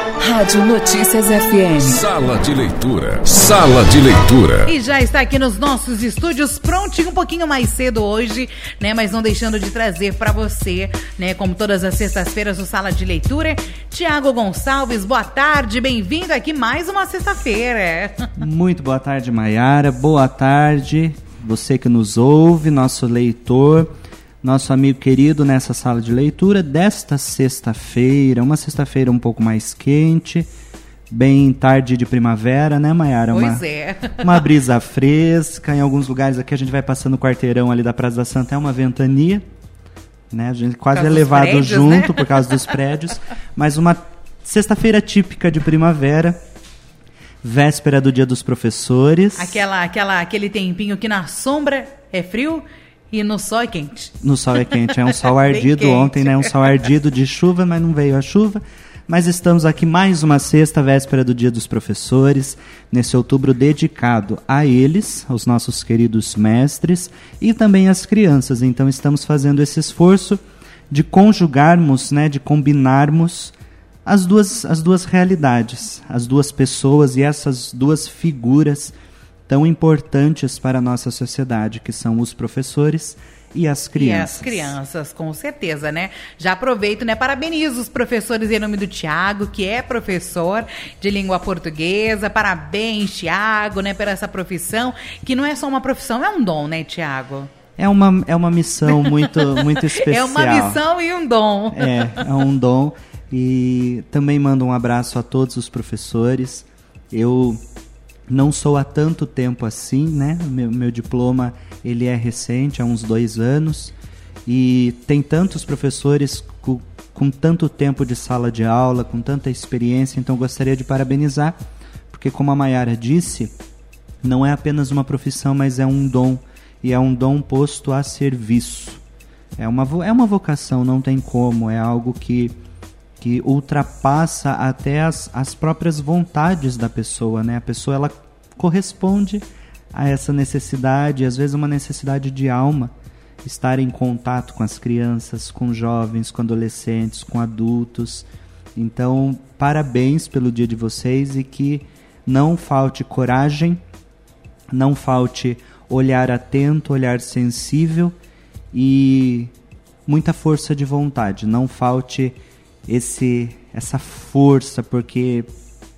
Rádio Notícias FM. Sala de leitura. Sala de leitura. E já está aqui nos nossos estúdios, prontinho um pouquinho mais cedo hoje, né? Mas não deixando de trazer para você, né? Como todas as sextas-feiras, o Sala de Leitura. Tiago Gonçalves, boa tarde, bem-vindo aqui mais uma sexta-feira. Muito boa tarde, Maiara. Boa tarde, você que nos ouve, nosso leitor nosso amigo querido nessa sala de leitura desta sexta-feira, uma sexta-feira um pouco mais quente, bem tarde de primavera, né, Mayara? Pois uma, é. Uma brisa fresca, em alguns lugares aqui a gente vai passando o quarteirão ali da Praça da Santa, é uma ventania, né? A gente quase é levado prédios, junto né? por causa dos prédios, mas uma sexta-feira típica de primavera. Véspera do Dia dos Professores. Aquela, aquela, aquele tempinho que na sombra é frio e no sol é quente. No sol é quente, é um sol ardido ontem, né? Um sol ardido de chuva, mas não veio a chuva. Mas estamos aqui mais uma sexta, véspera do Dia dos Professores, nesse outubro dedicado a eles, aos nossos queridos mestres e também às crianças. Então estamos fazendo esse esforço de conjugarmos, né, de combinarmos as duas, as duas realidades, as duas pessoas e essas duas figuras tão importantes para a nossa sociedade, que são os professores e as crianças. E as crianças, com certeza, né? Já aproveito, né? Parabenizo os professores em nome do Tiago, que é professor de língua portuguesa. Parabéns, Tiago, né, por essa profissão, que não é só uma profissão, é um dom, né, Tiago? É uma, é uma missão muito, muito especial. é uma missão e um dom. É, é um dom. E também mando um abraço a todos os professores. Eu não sou há tanto tempo assim, né? Meu, meu diploma ele é recente, há uns dois anos, e tem tantos professores com, com tanto tempo de sala de aula, com tanta experiência, então gostaria de parabenizar, porque como a Mayara disse, não é apenas uma profissão, mas é um dom, e é um dom posto a serviço. É uma, é uma vocação, não tem como, é algo que que ultrapassa até as, as próprias vontades da pessoa, né? A pessoa ela corresponde a essa necessidade, às vezes uma necessidade de alma, estar em contato com as crianças, com jovens, com adolescentes, com adultos. Então, parabéns pelo dia de vocês e que não falte coragem, não falte olhar atento, olhar sensível e muita força de vontade. Não falte esse essa força, porque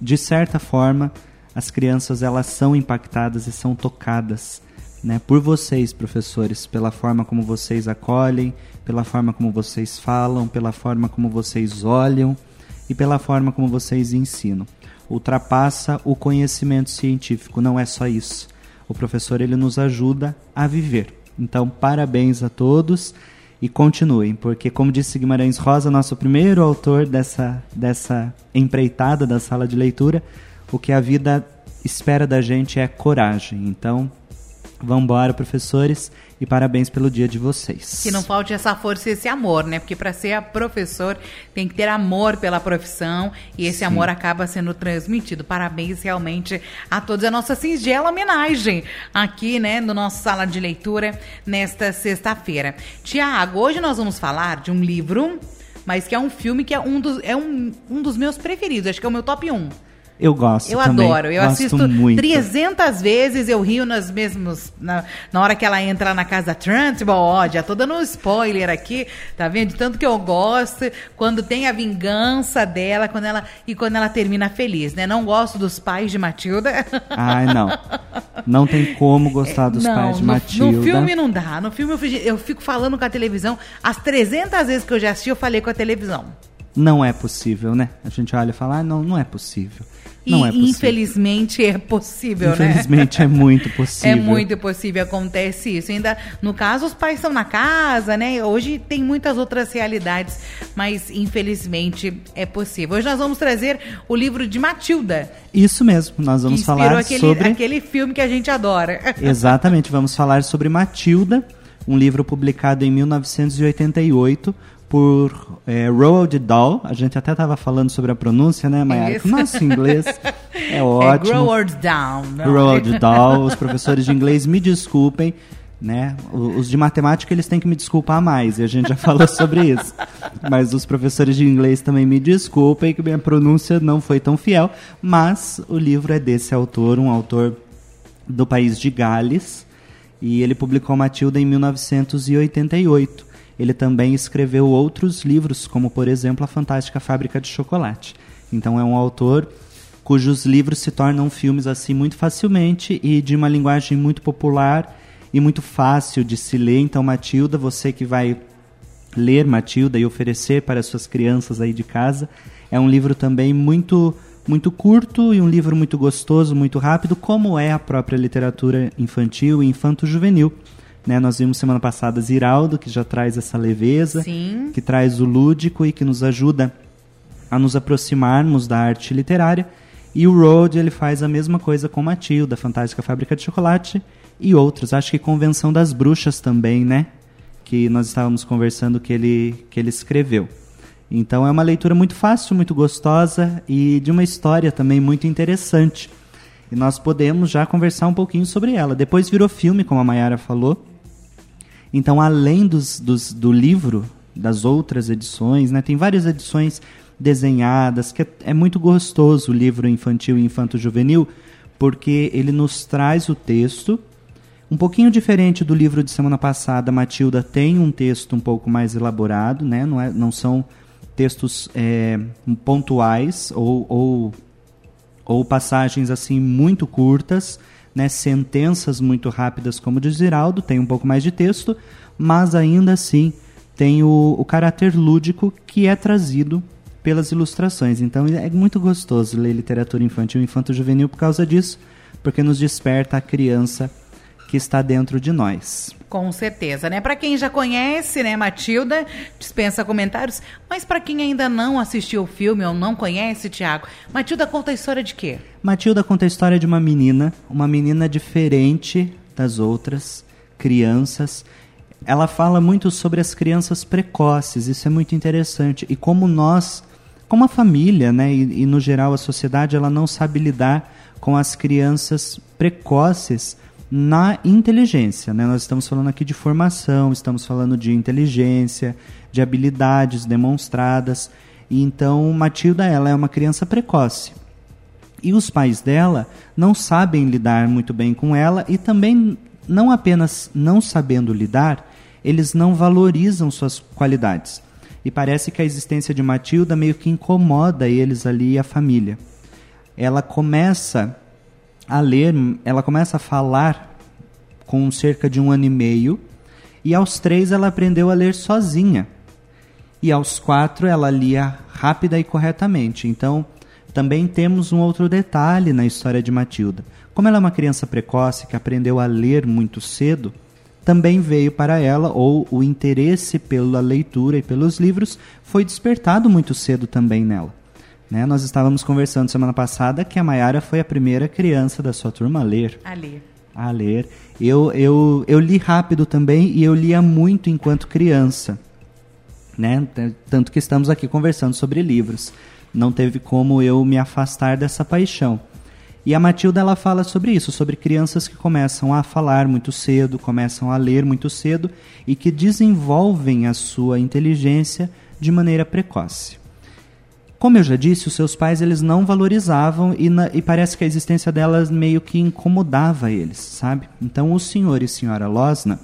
de certa forma as crianças elas são impactadas e são tocadas, né, por vocês, professores, pela forma como vocês acolhem, pela forma como vocês falam, pela forma como vocês olham e pela forma como vocês ensinam. Ultrapassa o conhecimento científico, não é só isso. O professor ele nos ajuda a viver. Então, parabéns a todos e continuem, porque, como disse Guimarães Rosa, nosso primeiro autor dessa, dessa empreitada da sala de leitura, o que a vida espera da gente é coragem. Então, vamos embora, professores, e parabéns pelo dia de vocês. Que não falte essa força e esse amor, né? Porque para ser professor tem que ter amor pela profissão e esse Sim. amor acaba sendo transmitido. Parabéns realmente a todos. A nossa singela homenagem aqui, né, no nosso sala de leitura nesta sexta-feira. Tiago, hoje nós vamos falar de um livro, mas que é um filme que é um dos, é um, um dos meus preferidos. Acho que é o meu top 1 eu gosto. Eu também. adoro. Eu gosto assisto muito. 300 vezes, eu rio nas mesmas. Na, na hora que ela entra na casa Trunchbull, ó, já tô dando um spoiler aqui, tá vendo? De tanto que eu gosto, quando tem a vingança dela, quando ela e quando ela termina feliz, né? Não gosto dos pais de Matilda. Ai, não. Não tem como gostar dos não, pais de no, Matilda. No filme não dá. No filme eu, eu fico falando com a televisão. As 300 vezes que eu já assisti, eu falei com a televisão. Não é possível, né? A gente olha e fala, ah, não, não é possível. Não e é infelizmente é possível, infelizmente né? é muito possível. É muito possível, acontece isso. Ainda, no caso, os pais estão na casa, né? Hoje tem muitas outras realidades, mas infelizmente é possível. Hoje nós vamos trazer o livro de Matilda. Isso mesmo, nós vamos falar aquele, sobre... aquele filme que a gente adora. Exatamente, vamos falar sobre Matilda, um livro publicado em 1988 por é, Roald Dahl. A gente até estava falando sobre a pronúncia, né, Mayara? Nosso inglês é, é ótimo. É Roald Dahl. Roald Dahl. Os professores de inglês me desculpem. né? Os de matemática eles têm que me desculpar mais, e a gente já falou sobre isso. Mas os professores de inglês também me desculpem que minha pronúncia não foi tão fiel, mas o livro é desse autor, um autor do país de Gales, e ele publicou Matilda em 1988. Ele também escreveu outros livros, como por exemplo A Fantástica Fábrica de Chocolate. Então é um autor cujos livros se tornam filmes assim muito facilmente e de uma linguagem muito popular e muito fácil de se ler. Então, Matilda, você que vai ler Matilda e oferecer para suas crianças aí de casa, é um livro também muito muito curto e um livro muito gostoso, muito rápido, como é a própria literatura infantil e infanto-juvenil. Né, nós vimos semana passada Ziraldo, que já traz essa leveza, Sim. que traz o lúdico e que nos ajuda a nos aproximarmos da arte literária. E o Road ele faz a mesma coisa com Matilda, Fantástica Fábrica de Chocolate, e outros. Acho que Convenção das Bruxas também, né? Que nós estávamos conversando que ele, que ele escreveu. Então é uma leitura muito fácil, muito gostosa e de uma história também muito interessante. E nós podemos já conversar um pouquinho sobre ela. Depois virou filme, como a Mayara falou. Então, além dos, dos, do livro, das outras edições, né, tem várias edições desenhadas, que é, é muito gostoso o livro infantil e infanto-juvenil, porque ele nos traz o texto um pouquinho diferente do livro de semana passada, Matilda tem um texto um pouco mais elaborado, né? não, é, não são textos é, pontuais ou, ou, ou, passagens assim muito curtas, né? sentenças muito rápidas como diz Ziraldo, tem um pouco mais de texto, mas ainda assim tem o, o caráter lúdico que é trazido pelas ilustrações. Então é muito gostoso ler literatura infantil e infanto-juvenil por causa disso, porque nos desperta a criança que está dentro de nós. Com certeza, né? Para quem já conhece, né, Matilda, dispensa comentários, mas para quem ainda não assistiu o filme ou não conhece, Tiago, Matilda conta a história de quê? Matilda conta a história de uma menina, uma menina diferente das outras crianças. Ela fala muito sobre as crianças precoces, isso é muito interessante. E como nós, como a família, né, e, e no geral a sociedade, ela não sabe lidar com as crianças precoces na inteligência. Né? Nós estamos falando aqui de formação, estamos falando de inteligência, de habilidades demonstradas. E então, Matilda ela é uma criança precoce. E os pais dela não sabem lidar muito bem com ela e também, não apenas não sabendo lidar, eles não valorizam suas qualidades. E parece que a existência de Matilda meio que incomoda eles ali e a família. Ela começa a ler, ela começa a falar com cerca de um ano e meio, e aos três ela aprendeu a ler sozinha. E aos quatro ela lia rápida e corretamente. Então, também temos um outro detalhe na história de Matilda. Como ela é uma criança precoce que aprendeu a ler muito cedo, também veio para ela, ou o interesse pela leitura e pelos livros foi despertado muito cedo também nela. Né? Nós estávamos conversando semana passada que a Mayara foi a primeira criança da sua turma a ler. A ler. A ler. Eu, eu, eu li rápido também e eu lia muito enquanto criança. Né? Tanto que estamos aqui conversando sobre livros. Não teve como eu me afastar dessa paixão. E a Matilda ela fala sobre isso, sobre crianças que começam a falar muito cedo, começam a ler muito cedo e que desenvolvem a sua inteligência de maneira precoce. Como eu já disse, os seus pais eles não valorizavam e, na, e parece que a existência delas meio que incomodava eles, sabe? Então o senhor e senhora Losna,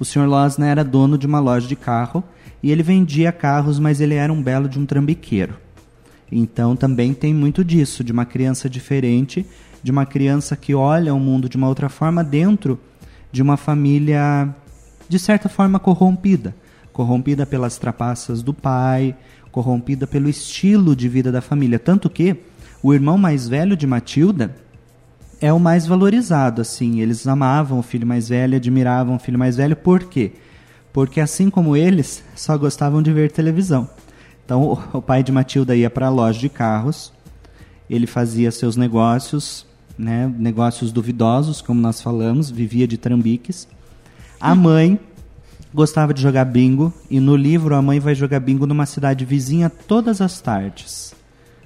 o senhor Losna era dono de uma loja de carro e ele vendia carros, mas ele era um belo de um trambiqueiro. Então também tem muito disso, de uma criança diferente, de uma criança que olha o mundo de uma outra forma dentro de uma família de certa forma corrompida, corrompida pelas trapaças do pai, corrompida pelo estilo de vida da família. Tanto que o irmão mais velho de Matilda é o mais valorizado, assim. Eles amavam o filho mais velho, admiravam o filho mais velho. Por quê? Porque assim como eles, só gostavam de ver televisão. Então, o pai de Matilda ia para a loja de carros, ele fazia seus negócios, né, negócios duvidosos, como nós falamos, vivia de trambiques. A mãe gostava de jogar bingo e no livro a mãe vai jogar bingo numa cidade vizinha todas as tardes.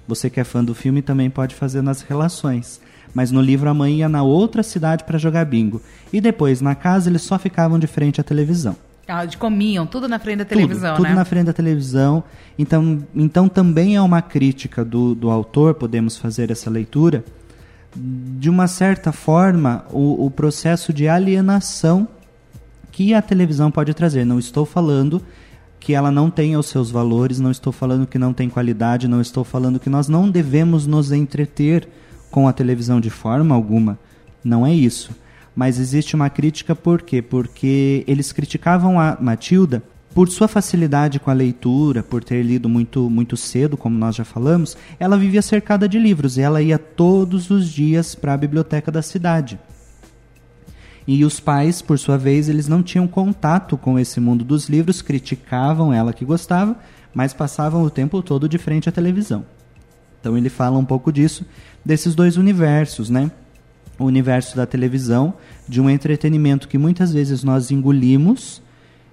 Você que é fã do filme também pode fazer nas relações. Mas no livro a mãe ia na outra cidade para jogar bingo. E depois, na casa, eles só ficavam de frente à televisão. Ah, de comiam, tudo na frente da televisão, tudo, né? Tudo na frente da televisão. Então, então também é uma crítica do, do autor, podemos fazer essa leitura, de uma certa forma, o, o processo de alienação que a televisão pode trazer. Não estou falando que ela não tenha os seus valores, não estou falando que não tem qualidade, não estou falando que nós não devemos nos entreter com a televisão de forma alguma. Não é isso. Mas existe uma crítica por quê? Porque eles criticavam a Matilda por sua facilidade com a leitura, por ter lido muito, muito cedo, como nós já falamos, ela vivia cercada de livros e ela ia todos os dias para a biblioteca da cidade. E os pais, por sua vez, eles não tinham contato com esse mundo dos livros, criticavam ela que gostava, mas passavam o tempo todo de frente à televisão. Então ele fala um pouco disso, desses dois universos, né? O universo da televisão, de um entretenimento que muitas vezes nós engolimos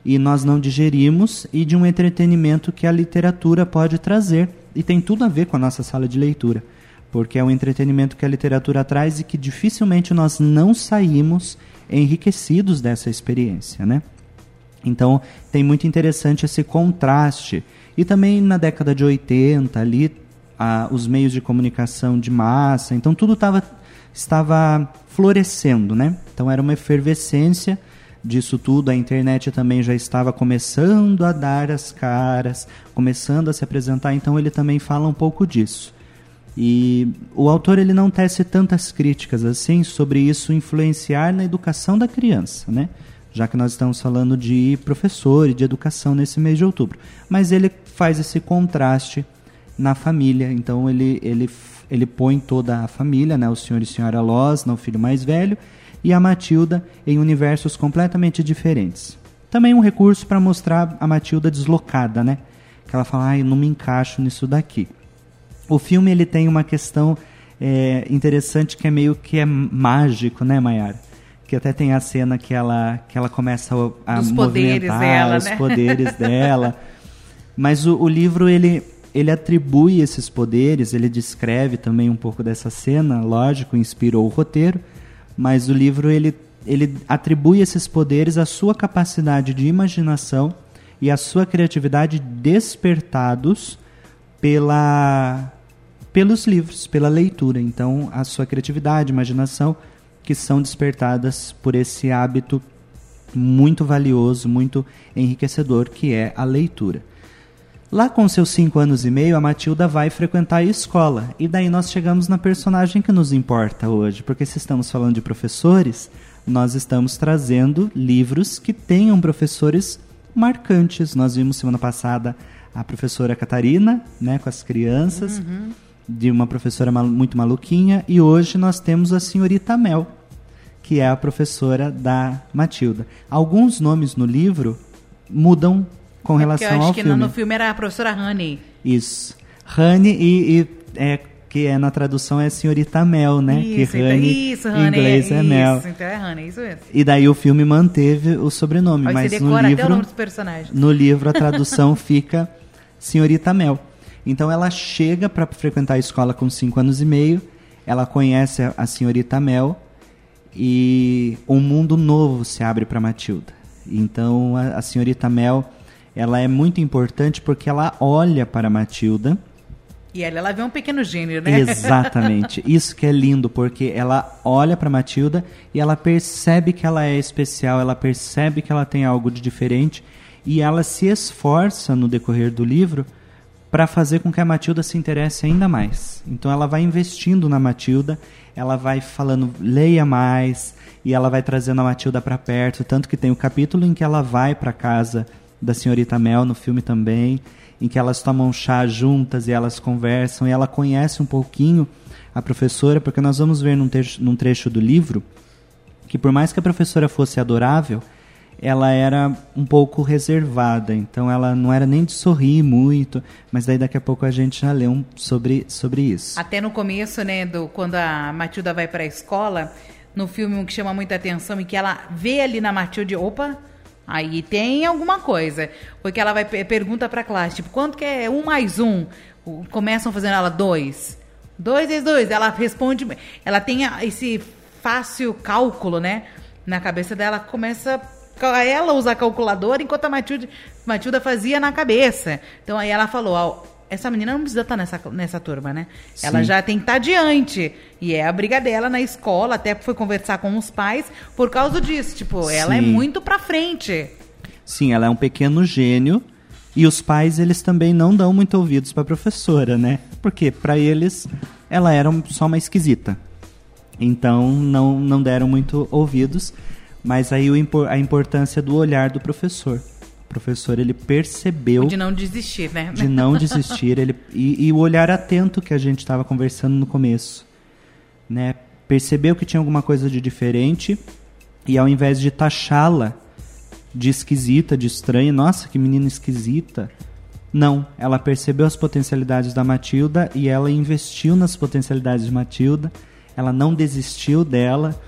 e nós não digerimos, e de um entretenimento que a literatura pode trazer. E tem tudo a ver com a nossa sala de leitura, porque é um entretenimento que a literatura traz e que dificilmente nós não saímos enriquecidos dessa experiência, né? Então, tem muito interessante esse contraste. E também na década de 80, ali, a, os meios de comunicação de massa, então tudo tava, estava florescendo, né? Então era uma efervescência disso tudo, a internet também já estava começando a dar as caras, começando a se apresentar, então ele também fala um pouco disso. E o autor ele não tece tantas críticas assim sobre isso influenciar na educação da criança, né? Já que nós estamos falando de professor e de educação nesse mês de outubro. Mas ele faz esse contraste na família, então ele, ele, ele põe toda a família, né? O senhor e a senhora Losna, o filho mais velho, e a Matilda em universos completamente diferentes. Também um recurso para mostrar a Matilda deslocada, né? Que ela fala, ai, eu não me encaixo nisso daqui. O filme ele tem uma questão é, interessante que é meio que é mágico, né, Mayara? Que até tem a cena que ela, que ela começa a, a movimentar dela, os né? poderes dela. Mas o, o livro ele ele atribui esses poderes, ele descreve também um pouco dessa cena, lógico, inspirou o roteiro, mas o livro ele, ele atribui esses poderes à sua capacidade de imaginação e à sua criatividade despertados pela pelos livros, pela leitura. Então, a sua criatividade, imaginação que são despertadas por esse hábito muito valioso, muito enriquecedor que é a leitura. Lá com seus cinco anos e meio, a Matilda vai frequentar a escola. E daí nós chegamos na personagem que nos importa hoje. Porque se estamos falando de professores, nós estamos trazendo livros que tenham professores marcantes. Nós vimos semana passada a professora Catarina, né, com as crianças, Uhum. De uma professora muito maluquinha. E hoje nós temos a senhorita Mel, que é a professora da Matilda. Alguns nomes no livro mudam com É relação eu acho ao que filme. no, filme era a professora Honey. Isso. Honey e, e é, que é na tradução é senhorita Mel, né? Isso, que então, Honey isso, em Honey. inglês é isso, Mel. Então é Honey, isso mesmo. E daí o filme manteve o sobrenome, Aí mas você no decora até o livro nome dos personagens. no livro a tradução fica senhorita Mel. Então ela chega para frequentar a escola com 5 anos e meio, ela conhece a, a senhorita Mel e um mundo novo se abre para Matilda. Então a, a senhorita Mel, ela é muito importante porque ela olha para Matilda E ela, ela vê um pequeno gênio, né? Exatamente. Isso que é lindo, porque ela olha para Matilda e ela percebe que ela é especial, ela percebe que ela tem algo de diferente e ela se esforça no decorrer do livro para fazer com que a Matilda se interesse ainda mais. Então ela vai investindo na Matilda, ela vai falando leia mais e ela vai trazendo a Matilda para perto, tanto que tem o capítulo em que ela vai para casa da senhorita Mel no filme também, em que elas tomam chá juntas e elas conversam e ela conhece um pouquinho a professora, porque nós vamos ver num trecho, num trecho do livro que por mais que a professora fosse adorável, ela era um pouco reservada, então ela não era nem de sorrir muito, mas daí daqui a pouco a gente já lê um sobre, sobre isso. Até no começo, né, do, quando a Matilda vai pra escola, no filme um que chama muita atenção e que ela vê ali na Matilde, opa, aí tem alguma coisa. Porque ela vai pe- pergunta pra classe, tipo, quanto que é um mais um? começam fazendo ela dois. Dois vezes dois. Ela responde. Ela tem a- esse fácil cálculo, né? Na cabeça dela começa. Ela usa a calculadora enquanto a Matilde, Matilda fazia na cabeça. Então aí ela falou: ó, essa menina não precisa estar nessa, nessa turma, né? Ela Sim. já tem que estar adiante. E é a briga dela na escola, até foi conversar com os pais por causa disso. Tipo, ela é Sim. muito pra frente. Sim, ela é um pequeno gênio e os pais eles também não dão muito ouvidos para a professora, né? Porque para eles ela era só uma esquisita. Então não, não deram muito ouvidos, mas aí o a importância do olhar do professor. O professor ele percebeu De não desistir, né? de não desistir ele, e, e o olhar atento que a gente estava conversando no começo. Né? Percebeu que tinha alguma coisa de diferente e ao invés de taxá-la de esquisita, de estranha, nossa, que menina esquisita. Não, ela percebeu as potencialidades da Matilda e ela investiu nas potencialidades de Matilda. Ela não desistiu dela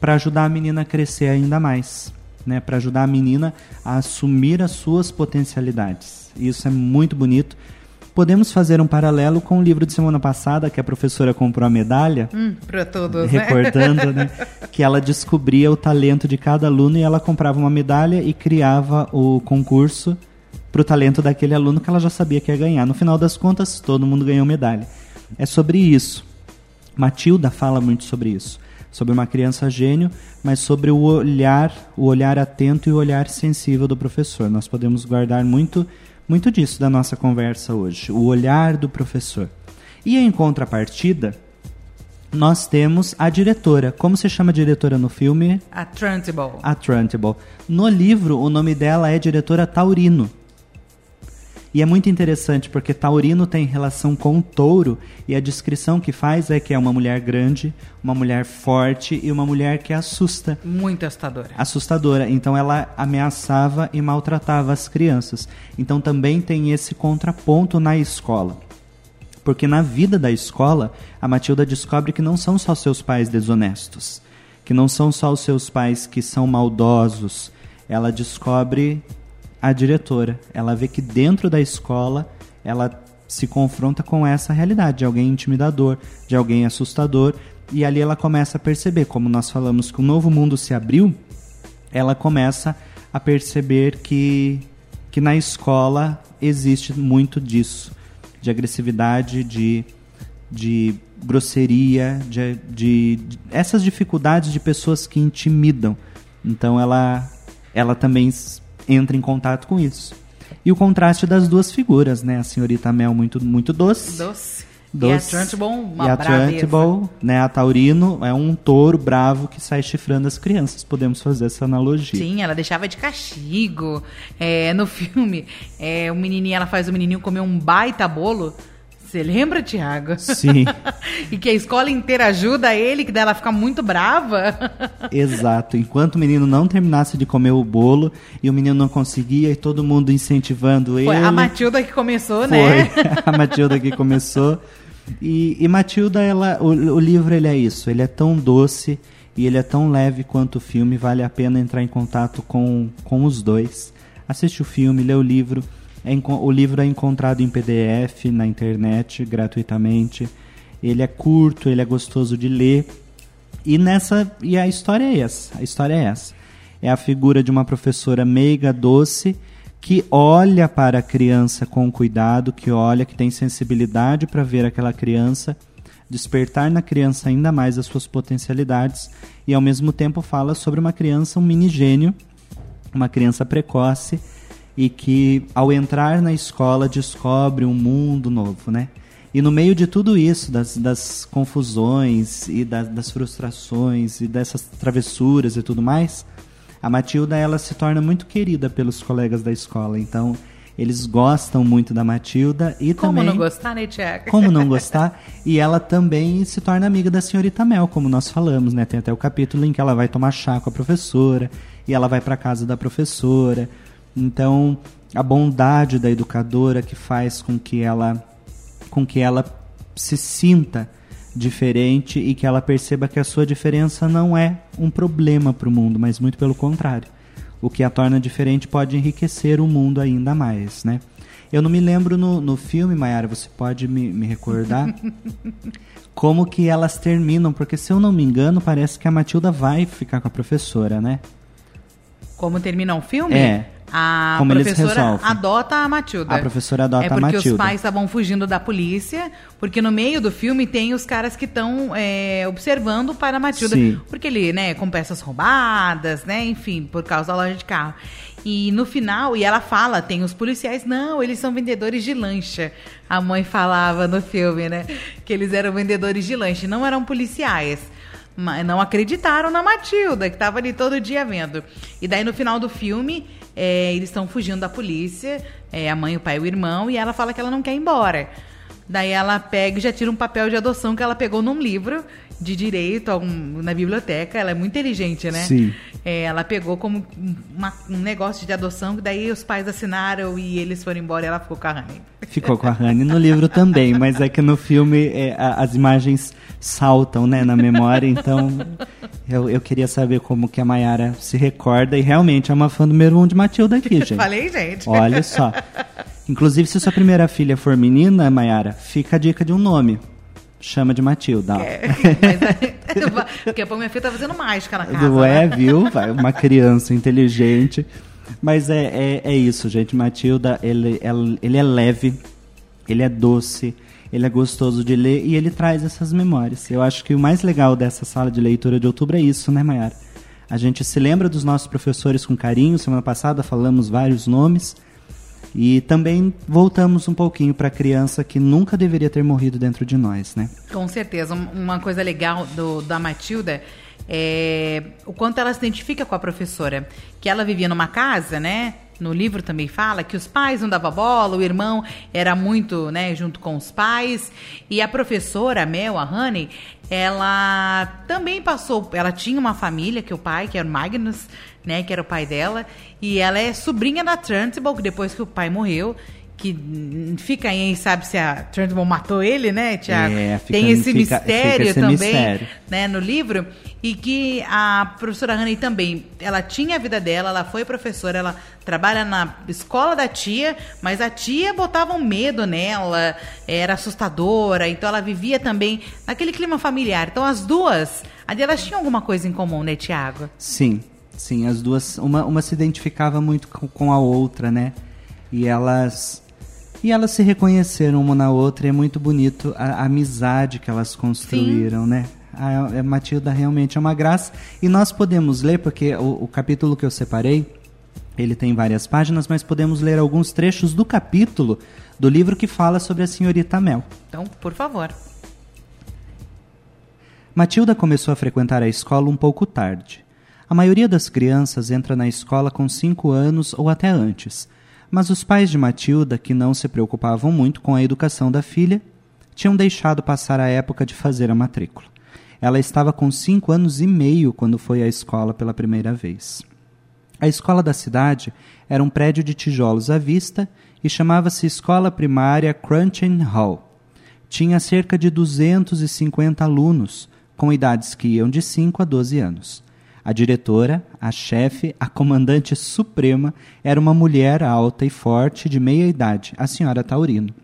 para ajudar a menina a crescer ainda mais, né? Para ajudar a menina a assumir as suas potencialidades. Isso é muito bonito. Podemos fazer um paralelo com o livro de semana passada que a professora comprou a medalha Hum, pra todos, né? recordando, né, que ela descobria o talento de cada aluno e ela comprava uma medalha e criava o concurso pro talento daquele aluno que ela já sabia que ia ganhar. No final das contas, todo mundo ganhou medalha. É sobre isso. Matilda fala muito sobre isso, sobre uma criança gênio, mas sobre o olhar, o olhar atento e o olhar sensível do professor. Nós podemos guardar muito muito disso da nossa conversa hoje, o olhar do professor. E em contrapartida, nós temos a diretora. Como se chama a diretora no filme? A Trunchbull. A Trunchbull. No livro, o nome dela é diretora Taurino. E é muito interessante porque Taurino tem relação com o touro e a descrição que faz é que é uma mulher grande, uma mulher forte e uma mulher que assusta Muito assustadora. assustadora. Então ela ameaçava e maltratava as crianças. Então também tem esse contraponto na escola. Porque na vida da escola, a Matilda descobre que não são só seus pais desonestos, que não são só os seus pais que são maldosos. Ela descobre a diretora. Ela vê que dentro da escola ela se confronta com essa realidade de alguém intimidador, de alguém assustador, e ali ela começa a perceber, como nós falamos que o novo mundo se abriu, ela começa a perceber que, que na escola existe muito disso, de agressividade, de, de grosseria, de, de, de essas dificuldades de pessoas que intimidam. Então ela, ela também entra em contato com isso. E o contraste das duas figuras, né? A senhorita Mel muito, muito doce. Doce. doce. E a Trunchbull, uma e a. Trunchbull, né? A Taurino é um touro bravo que sai chifrando as crianças. Podemos fazer essa analogia. Sim, ela deixava de castigo. É, no filme, é, o menininho, ela faz o menininho comer um baita bolo. Você lembra, Tiago? Sim. e que a escola inteira ajuda ele, que daí ela fica muito brava. Exato. Enquanto o menino não terminasse de comer o bolo e o menino não conseguia e todo mundo incentivando ele. Foi a Matilda que começou, Foi né? a Matilda que começou. E, e Matilda, ela, o, o livro ele é isso. Ele é tão doce e ele é tão leve quanto o filme. Vale a pena entrar em contato com, com os dois. Assiste o filme, lê o livro. É o livro é encontrado em PDF na internet gratuitamente. Ele é curto, ele é gostoso de ler. E nessa e a história é essa. A história é essa. É a figura de uma professora meiga, doce, que olha para a criança com cuidado, que olha, que tem sensibilidade para ver aquela criança, despertar na criança ainda mais as suas potencialidades e ao mesmo tempo fala sobre uma criança, um mini gênio, uma criança precoce e que ao entrar na escola descobre um mundo novo, né? E no meio de tudo isso, das, das confusões e da- das frustrações e dessas travessuras e tudo mais, a Matilda ela se torna muito querida pelos colegas da escola. Então eles gostam muito da Matilda e Como também não gostar, né, Tiago? como não gostar? E ela também se torna amiga da senhorita Mel, como nós falamos, né? Tem até o capítulo em que ela vai tomar chá com a professora e ela vai para casa da professora. Então, a bondade da educadora que faz com que ela com que ela se sinta diferente e que ela perceba que a sua diferença não é um problema para o mundo, mas muito pelo contrário. O que a torna diferente pode enriquecer o mundo ainda mais, né? Eu não me lembro no, no filme, Mayara, você pode me, me recordar como que elas terminam, porque se eu não me engano, parece que a Matilda vai ficar com a professora, né? Como termina o filme? É. A Como professora adota a Matilda. A professora adota é a porque os Matilda. pais estavam fugindo da polícia, porque no meio do filme tem os caras que estão é, observando o pai da Matilda. Sim. Porque ele, né, com peças roubadas, né, enfim, por causa da loja de carro. E no final, e ela fala, tem os policiais, não, eles são vendedores de lancha. A mãe falava no filme, né, que eles eram vendedores de lancha, não eram policiais. Mas não acreditaram na Matilda, que estava ali todo dia vendo. E daí no final do filme, é, eles estão fugindo da polícia, é, a mãe, o pai e o irmão, e ela fala que ela não quer ir embora. Daí ela pega e já tira um papel de adoção que ela pegou num livro de direito algum- na biblioteca. Ela é muito inteligente, né? Sim. É, ela pegou como uma- um negócio de adoção, que daí os pais assinaram e eles foram embora e ela ficou com a Honey. Ficou com a Rani no livro também, mas é que no filme é, a- as imagens saltam né, na memória, então eu, eu queria saber como que a Mayara se recorda e realmente é uma fã número um de Matilda aqui, gente. Falei, gente. Olha só. Inclusive, se sua primeira filha for menina, Mayara, fica a dica de um nome. Chama de Matilda. É, mas, porque a minha filha tá fazendo mágica na casa. Né? é, viu? Vai, Uma criança inteligente. Mas é, é, é isso, gente. Matilda, ele, ela- ele é leve, ele é doce, ele é gostoso de ler e ele traz essas memórias. Eu acho que o mais legal dessa sala de leitura de outubro é isso, né, Mayara? A gente se lembra dos nossos professores com carinho. Semana passada falamos vários nomes. E também voltamos um pouquinho para a criança que nunca deveria ter morrido dentro de nós, né? Com certeza. Um- Uma coisa legal do, da Matilda é o quanto ela se identifica com a professora. Que ela vivia numa casa, né? No livro também fala que os pais não davam bola, o irmão era muito, né, junto com os pais. E a professora, a Mel, a Honey, ela também passou. Ela tinha uma família, que o pai, que era o Magnus, né, que era o pai dela. E ela é sobrinha da Trunchbull, que depois que o pai morreu. Que fica aí, sabe se a Trunchbull matou ele, né, Tiago? É, fica- Tem esse fica- mistério fica esse também, mistério. né, no livro, e que a professora Honey também, ela tinha a vida dela, ela foi professora, ela trabalha na escola da tia, mas a tia botava um medo nela, era assustadora, então ela vivia também naquele clima familiar. Então as duas, ali elas tinham alguma coisa em comum, né, Tiago? Sim, sim, as duas, uma, uma se identificava muito com, com a outra, né? E elas e elas se reconheceram uma na outra, e é muito bonito a, a amizade que elas construíram, né? A, a Matilda realmente é uma graça. E nós podemos ler, porque o, o capítulo que eu separei, ele tem várias páginas, mas podemos ler alguns trechos do capítulo do livro que fala sobre a senhorita Mel. Então, por favor. Matilda começou a frequentar a escola um pouco tarde. A maioria das crianças entra na escola com cinco anos ou até antes, mas os pais de Matilda, que não se preocupavam muito com a educação da filha, tinham deixado passar a época de fazer a matrícula. Ela estava com cinco anos e meio quando foi à escola pela primeira vez. A escola da cidade era um prédio de tijolos à vista e chamava-se Escola Primária Crunchin Hall. Tinha cerca de 250 alunos, com idades que iam de 5 a 12 anos. A diretora, a chefe, a comandante suprema era uma mulher alta e forte de meia idade, a senhora Taurino.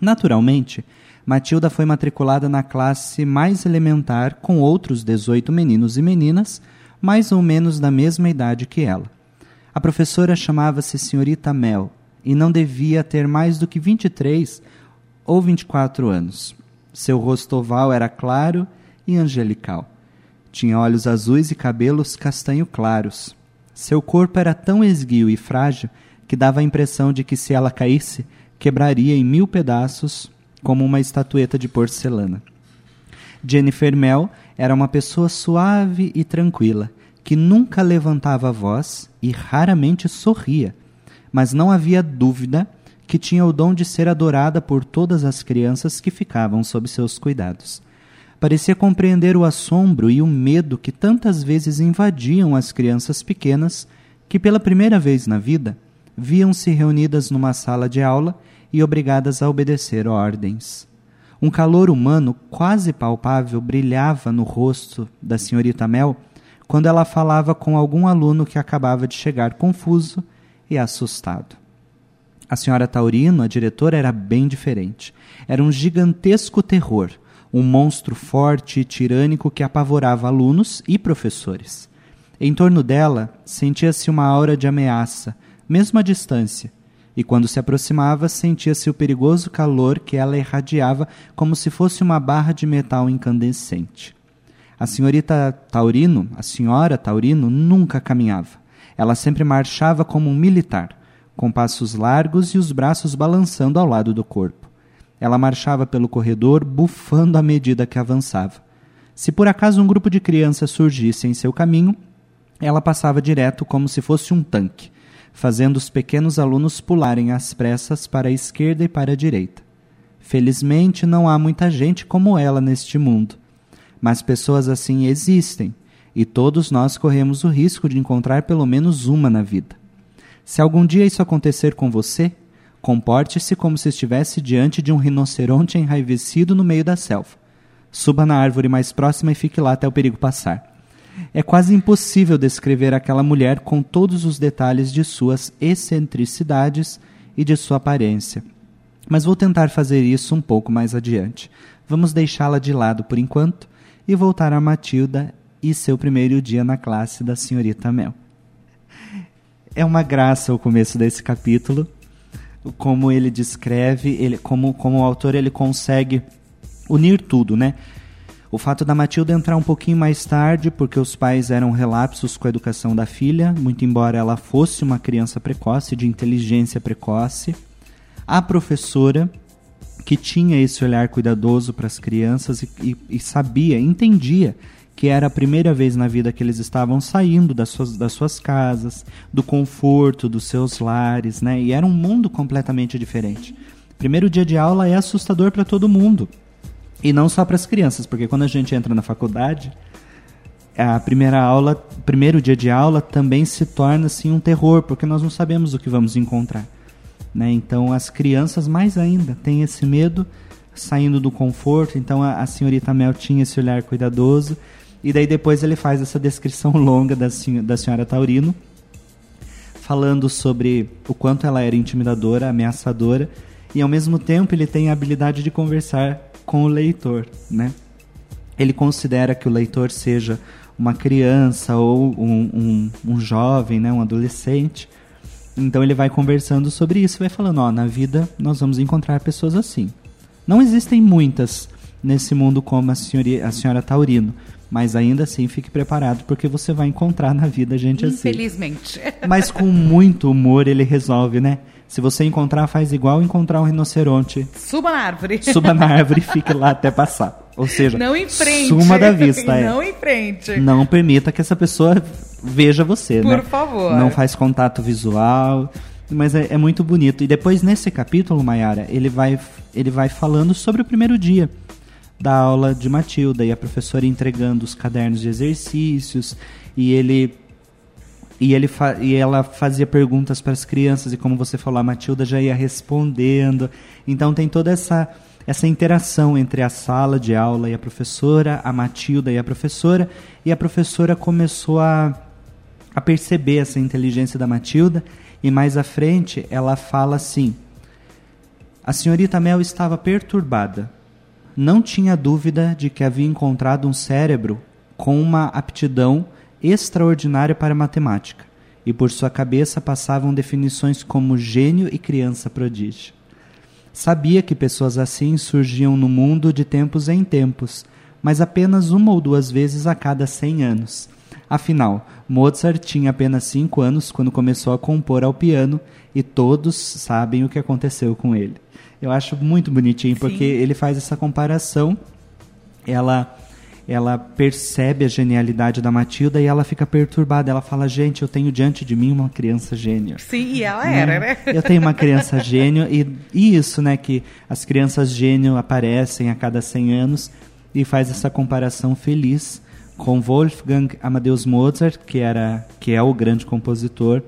Naturalmente, Matilda foi matriculada na classe mais elementar com outros 18 meninos e meninas, mais ou menos da mesma idade que ela. A professora chamava-se Senhorita Mel e não devia ter mais do que 23 ou 24 anos. Seu rosto oval era claro e angelical. Tinha olhos azuis e cabelos castanho claros. Seu corpo era tão esguio e frágil que dava a impressão de que se ela caísse, quebraria em mil pedaços como uma estatueta de porcelana. Jennifer Mel era uma pessoa suave e tranquila, que nunca levantava a voz e raramente sorria, mas não havia dúvida que tinha o dom de ser adorada por todas as crianças que ficavam sob seus cuidados. Parecia compreender o assombro e o medo que tantas vezes invadiam as crianças pequenas que, pela primeira vez na vida, viam-se reunidas numa sala de aula e obrigadas a obedecer ordens. Um calor humano quase palpável brilhava no rosto da senhorita Mel quando ela falava com algum aluno que acabava de chegar confuso e assustado. A senhora Taurino, a diretora, era bem diferente. Era um gigantesco terror, um monstro forte e tirânico que apavorava alunos e professores. Em torno dela sentia-se uma aura de ameaça, mesmo à distância, e quando se aproximava sentia-se o perigoso calor que ela irradiava como se fosse uma barra de metal incandescente. A senhorita Taurino, a senhora Taurino, nunca caminhava. Ela sempre marchava como um militar, com passos largos e os braços balançando ao lado do corpo. Ela marchava pelo corredor, bufando à medida que avançava. Se por acaso um grupo de crianças surgisse em seu caminho, ela passava direto como se fosse um tanque, fazendo os pequenos alunos pularem às pressas para a esquerda e para a direita. Felizmente não há muita gente como ela neste mundo, mas pessoas assim existem, e todos nós corremos o risco de encontrar pelo menos uma na vida. Se algum dia isso acontecer com você, Comporte-se como se estivesse diante de um rinoceronte enraivecido no meio da selva. Suba na árvore mais próxima e fique lá até o perigo passar. É quase impossível descrever aquela mulher com todos os detalhes de suas excentricidades e de sua aparência. Mas vou tentar fazer isso um pouco mais adiante. Vamos deixá-la de lado por enquanto e voltar a Matilda e seu primeiro dia na classe da senhorita Mel. É uma graça o começo desse capítulo, como ele descreve, ele, como, como o autor ele consegue unir tudo, né? O fato da Matilda entrar um pouquinho mais tarde, porque os pais eram relapsos com a educação da filha, muito embora ela fosse uma criança precoce, de inteligência precoce. A professora, que tinha esse olhar cuidadoso para as crianças e, e, e sabia, entendia que era a primeira vez na vida que eles estavam saindo das suas, das suas casas, do conforto dos seus lares, né? E era um mundo completamente diferente. Primeiro dia de aula é assustador para todo mundo. E não só para as crianças, porque quando a gente entra na faculdade, a primeira aula, primeiro dia de aula também se torna assim um terror, porque nós não sabemos o que vamos encontrar. Né? Então as crianças mais ainda têm esse medo saindo do conforto. Então a, a senhorita Mel tinha esse olhar cuidadoso e daí depois ele faz essa descrição longa da, da senhora Taurino, falando sobre o quanto ela era intimidadora, ameaçadora, e ao mesmo tempo ele tem a habilidade de conversar com o leitor, né? Ele considera que o leitor seja uma criança ou um, um, um jovem, né, um adolescente. Então ele vai conversando sobre isso, vai falando, ó, na vida nós vamos encontrar pessoas assim. Não existem muitas nesse mundo como a, senhora, a senhora Taurino, mas ainda assim, fique preparado, porque você vai encontrar na vida gente assim. Infelizmente. Mas com muito humor ele resolve, né? Se você encontrar, faz igual encontrar um rinoceronte. Suba na árvore. Suba na árvore e fique lá até passar. Ou seja, não em frente. suma da vista. É. Não em frente. Não permita que essa pessoa veja você, Por né? Por favor. Não faz contato visual. Mas é, é muito bonito. E depois, nesse capítulo, Mayara, ele vai, ele vai falando sobre o primeiro dia da aula de Matilda e a professora entregando os cadernos de exercícios e ele e ele e ela fazia perguntas para as crianças e como você falou a Matilda já ia respondendo. Então tem toda essa essa interação entre a sala de aula e a professora a Matilda e a professora e a professora começou a a perceber essa inteligência da Matilda e mais à frente ela fala assim a senhorita Mel estava perturbada não tinha dúvida de que havia encontrado um cérebro com uma aptidão extraordinária para matemática, e por sua cabeça passavam definições como gênio e criança prodígio. Sabia que pessoas assim surgiam no mundo de tempos em tempos, mas apenas uma ou duas vezes a cada cem anos. Afinal, Mozart tinha apenas cinco anos quando começou a compor ao piano e todos sabem o que aconteceu com ele. Eu acho muito bonitinho, porque Sim. ele faz essa comparação. Ela ela percebe a genialidade da Matilda e ela fica perturbada. Ela fala: Gente, eu tenho diante de mim uma criança gênio. Sim, e ela era, né? Eu tenho uma criança gênio e, e isso, né? Que as crianças gênio aparecem a cada 100 anos e faz essa comparação feliz com Wolfgang Amadeus Mozart, que, era, que é o grande compositor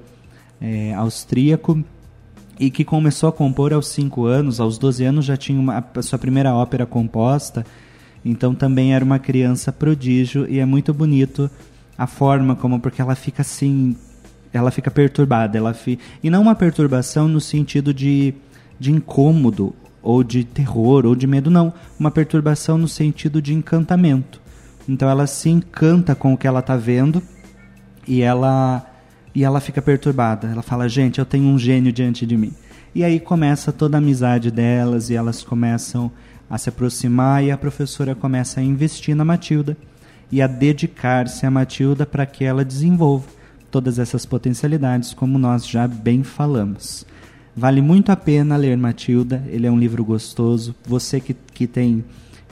é, austríaco e que começou a compor aos 5 anos, aos 12 anos já tinha uma, a sua primeira ópera composta, então também era uma criança prodígio e é muito bonito a forma como, porque ela fica assim, ela fica perturbada. Ela fi, e não uma perturbação no sentido de, de incômodo, ou de terror, ou de medo, não. Uma perturbação no sentido de encantamento. Então ela se encanta com o que ela está vendo e ela, e ela fica perturbada. Ela fala, gente, eu tenho um gênio diante de mim. E aí começa toda a amizade delas e elas começam a se aproximar e a professora começa a investir na Matilda e a dedicar-se a Matilda para que ela desenvolva todas essas potencialidades, como nós já bem falamos. Vale muito a pena ler Matilda, ele é um livro gostoso. Você que, que tem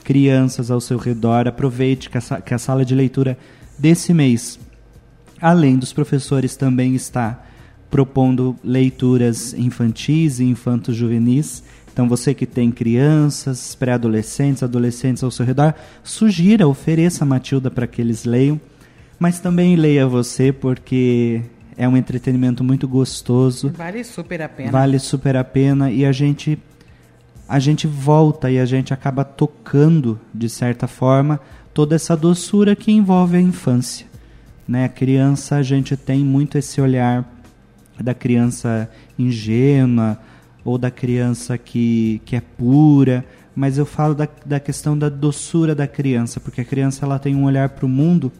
crianças ao seu redor, aproveite que a, que a sala de leitura desse mês, além dos professores, também está propondo leituras infantis e infantos juvenis. Então, você que tem crianças, pré-adolescentes, adolescentes ao seu redor, sugira, ofereça a Matilda para que eles leiam. Mas também leia você, porque é um entretenimento muito gostoso. Vale super a pena. Vale super a pena. E a gente, a gente volta e a gente acaba tocando, de certa forma, toda essa doçura que envolve a infância. Né? Criança, a gente tem muito esse olhar da criança ingênua ou da criança que, que é pura, mas eu falo da, da questão da doçura da criança, porque a criança ela tem um olhar para o mundo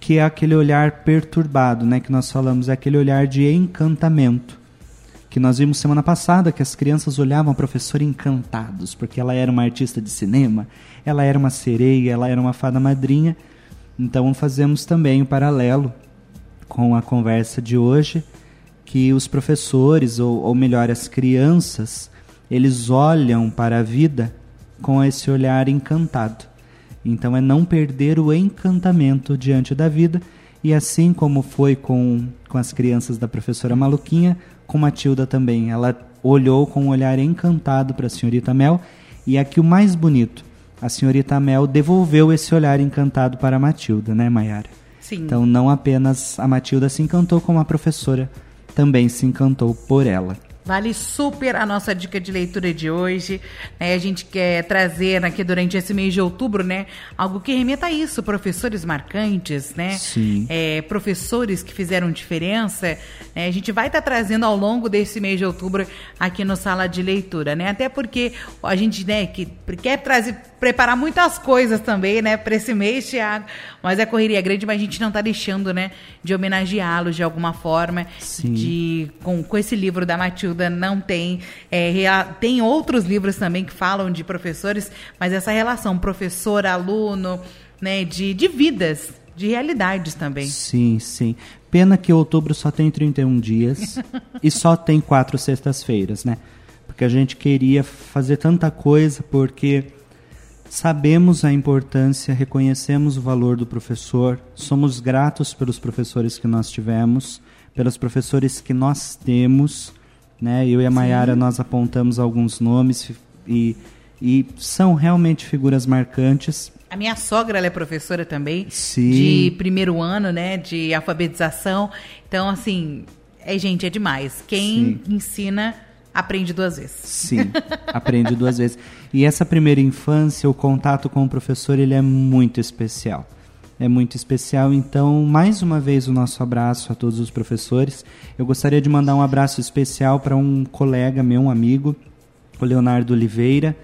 que é aquele olhar perturbado, né, que nós falamos, é aquele olhar de encantamento. Que nós vimos semana passada que as crianças olhavam a professora encantados, porque ela era uma artista de cinema, ela era uma sereia, ela era uma fada madrinha. Então fazemos também o um paralelo com a conversa de hoje que os professores, ou, ou melhor, as crianças, eles olham para a vida com esse olhar encantado. Então é não perder o encantamento diante da vida, e assim como foi com, com as crianças da professora Maluquinha, com Matilda também. Ela olhou com um olhar encantado para a senhorita Mel, e aqui o mais bonito, a senhorita Mel devolveu esse olhar encantado para a Matilda, né, Mayara? Sim. Então não apenas a Matilda se encantou, como a professora também se encantou por ela. Vale super a nossa dica de leitura de hoje. Né? A gente quer trazer aqui durante esse mês de outubro, né? Algo que remeta a isso, professores marcantes, né? Sim. É, professores que fizeram diferença. Né? A gente vai estar tá trazendo ao longo desse mês de outubro aqui no Sala de Leitura, né? Até porque a gente, né, que quer trazer, preparar muitas coisas também, né, para esse mês, Thiago. Mas a correria é grande, mas a gente não está deixando, né, de homenageá-los de alguma forma. Sim. De, com, com esse livro da Matilda não tem. É, tem outros livros também que falam de professores, mas essa relação professor-aluno, né, de, de vidas, de realidades também. Sim, sim. Pena que outubro só tem 31 dias e só tem quatro sextas-feiras, né? Porque a gente queria fazer tanta coisa, porque Sabemos a importância, reconhecemos o valor do professor, somos gratos pelos professores que nós tivemos, pelos professores que nós temos. Né? Eu e a Mayara nós apontamos alguns nomes e, e são realmente figuras marcantes. A minha sogra é professora também, Sim. de primeiro ano, né, de alfabetização. Então, assim, é gente, é demais. Quem Sim. ensina aprende duas vezes. Sim, aprende duas vezes. E essa primeira infância, o contato com o professor, ele é muito especial. É muito especial. Então, mais uma vez, o nosso abraço a todos os professores. Eu gostaria de mandar um abraço especial para um colega meu, um amigo, o Leonardo Oliveira.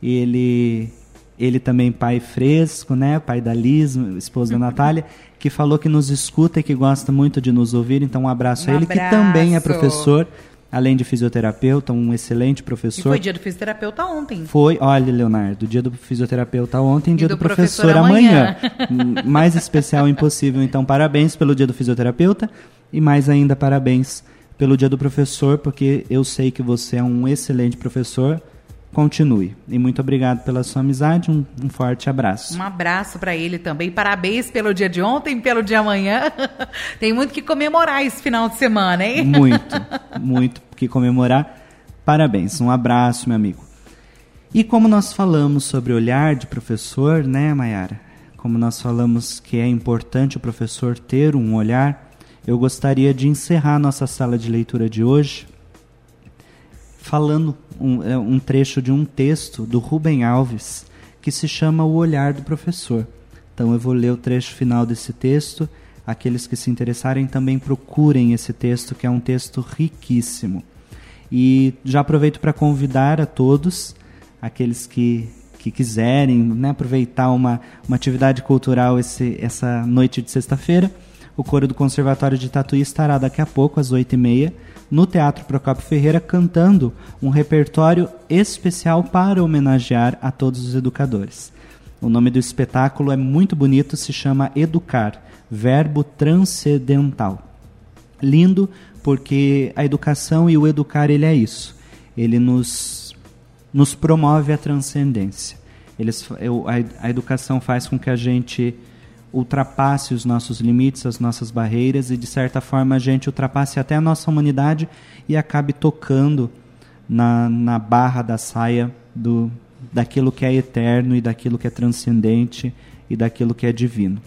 Ele, ele também pai fresco, né? Pai da Liz, esposa da Natália, que falou que nos escuta e que gosta muito de nos ouvir. Então, um abraço Um a ele, que abraço. também é professor além de fisioterapeuta, um excelente E professor. foi dia do fisioterapeuta ontem. Foi, olha, Leonardo, dia do fisioterapeuta ontem, dia do do, professor, professor amanhã. Hum, mais especial impossível. Então, parabéns pelo dia do fisioterapeuta e mais ainda parabéns pelo dia do professor, porque eu sei que você é um excelente professor. Continue. E muito obrigado pela sua amizade. Um, um forte abraço. Um abraço para ele também. Parabéns pelo dia de ontem, pelo dia amanhã. Tem muito que comemorar esse final de semana, hein? Muito, muito que comemorar. Parabéns. Um abraço, meu amigo. E como nós falamos sobre olhar de professor, né, Mayara? Como nós falamos que é importante o professor ter um olhar, eu gostaria de encerrar nossa sala de leitura de hoje falando um, é, um trecho de um texto do Rubem Alves que se chama O Olhar do Professor. Então eu vou ler o trecho final desse texto aqueles que se interessarem também procurem esse texto, que é um texto riquíssimo. E já aproveito para convidar a todos, aqueles que, que quiserem né, aproveitar uma, uma atividade cultural esse, essa noite de sexta-feira. O coro do Conservatório de Tatuí estará daqui a pouco, às oito e meia, no Teatro Procopio Ferreira, cantando um repertório especial para homenagear a todos os educadores. O nome do espetáculo é muito bonito, se chama Educar, verbo transcendental. Lindo porque a educação e o educar ele é isso. Ele nos, nos promove a transcendência. Eles, a educação faz com que a gente ultrapasse os nossos limites, as nossas barreiras e de certa forma a gente ultrapasse até a nossa humanidade e acabe tocando na, na barra da saia do daquilo que é eterno e daquilo que é transcendente e daquilo que é divino.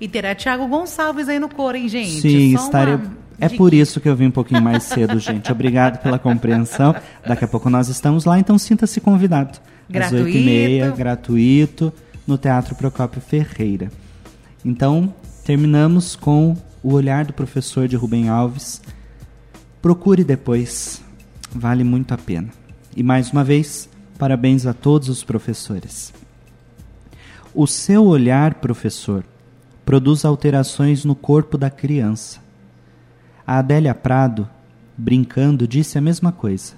E terá Tiago Gonçalves aí no coro, hein, gente? Sim, estarei. É por isso que eu vim um pouquinho mais cedo, gente. Obrigado pela compreensão. Daqui a pouco nós estamos lá, então sinta-se convidado. Gratuito. Às 8h30, gratuito, no Teatro Procópio Ferreira. Então, terminamos com o olhar do professor de Rubem Alves. Procure depois, vale muito a pena. E mais uma vez, parabéns a todos os professores. O seu olhar, professor, produz alterações no corpo da criança. A Adélia Prado, brincando, disse a mesma coisa.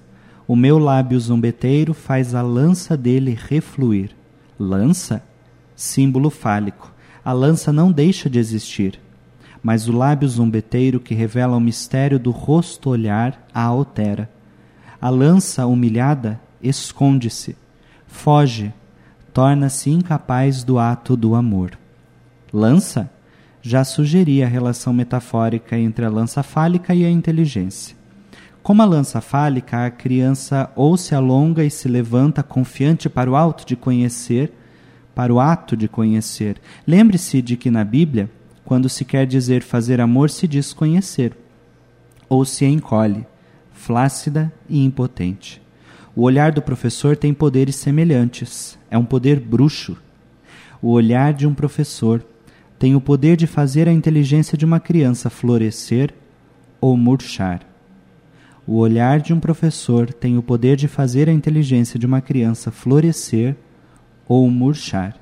O meu lábio zombeteiro faz a lança dele refluir. Lança? Símbolo fálico a lança não deixa de existir, mas o lábio zombeteiro que revela o mistério do rosto olhar a altera. A lança humilhada esconde-se, foge, torna-se incapaz do ato do amor. Lança já sugeria a relação metafórica entre a lança fálica e a inteligência. Como a lança fálica, a criança ou se alonga e se levanta confiante para o alto de conhecer, para o ato de conhecer. Lembre-se de que na Bíblia, quando se quer dizer fazer amor, se diz conhecer, ou se encolhe, flácida e impotente. O olhar do professor tem poderes semelhantes, é um poder bruxo. O olhar de um professor tem o poder de fazer a inteligência de uma criança florescer ou murchar. O olhar de um professor tem o poder de fazer a inteligência de uma criança florescer ou murchar.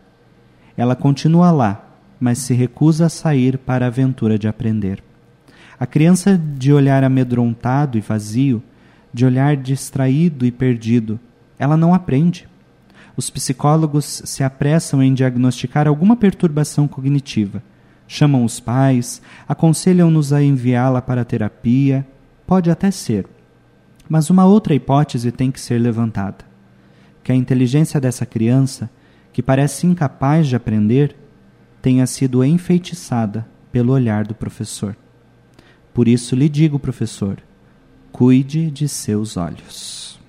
Ela continua lá, mas se recusa a sair para a aventura de aprender. A criança de olhar amedrontado e vazio, de olhar distraído e perdido, ela não aprende. Os psicólogos se apressam em diagnosticar alguma perturbação cognitiva. Chamam os pais, aconselham-nos a enviá-la para a terapia. Pode até ser. Mas uma outra hipótese tem que ser levantada: que a inteligência dessa criança que parece incapaz de aprender, tenha sido enfeitiçada pelo olhar do professor. Por isso lhe digo, professor, cuide de seus olhos.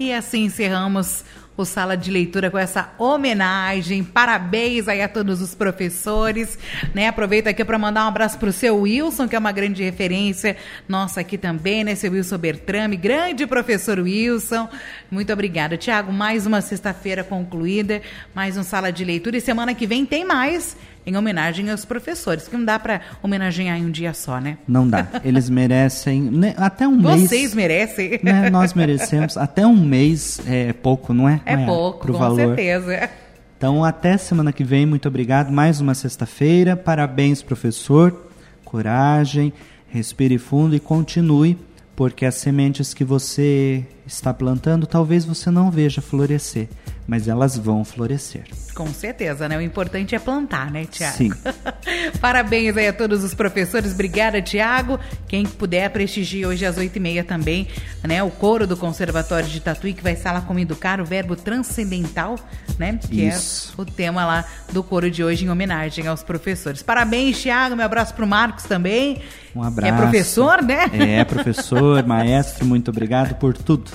E assim encerramos o Sala de Leitura com essa homenagem. Parabéns aí a todos os professores, né? Aproveito aqui para mandar um abraço para o seu Wilson, que é uma grande referência nossa aqui também, né? Seu Wilson Bertrame, grande professor Wilson. Muito obrigada, Tiago. Mais uma sexta-feira concluída, mais um Sala de Leitura e semana que vem tem mais em homenagem aos professores, que não dá para homenagear em um dia só, né? Não dá. Eles merecem né, até um Vocês mês. Vocês merecem. Né, nós merecemos. Até um mês é pouco, não é? É, pouco, pro com valor. certeza. Então, até semana que vem. Muito obrigado. Mais uma sexta-feira. Parabéns, professor. Coragem. Respire fundo e continue, porque as sementes que você está plantando, talvez você não veja florescer mas elas vão florescer. Com certeza, né? O importante é plantar, né, Tiago? Sim. Parabéns aí a todos os professores. Obrigada, Tiago. Quem puder, prestigie hoje às oito e meia também, né? O coro do Conservatório de Tatuí, que vai estar lá com Educar, o verbo transcendental, né? Que Isso. é o tema lá do coro de hoje, em homenagem aos professores. Parabéns, Tiago. Meu abraço para o Marcos também. Um abraço. é professor, né? É, professor, maestro, muito obrigado por tudo.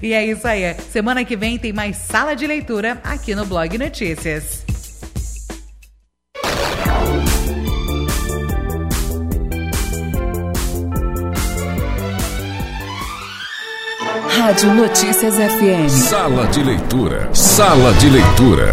E é isso aí. Semana que vem tem mais sala de leitura aqui no Blog Notícias. Rádio Notícias FM. Sala de leitura. Sala de leitura.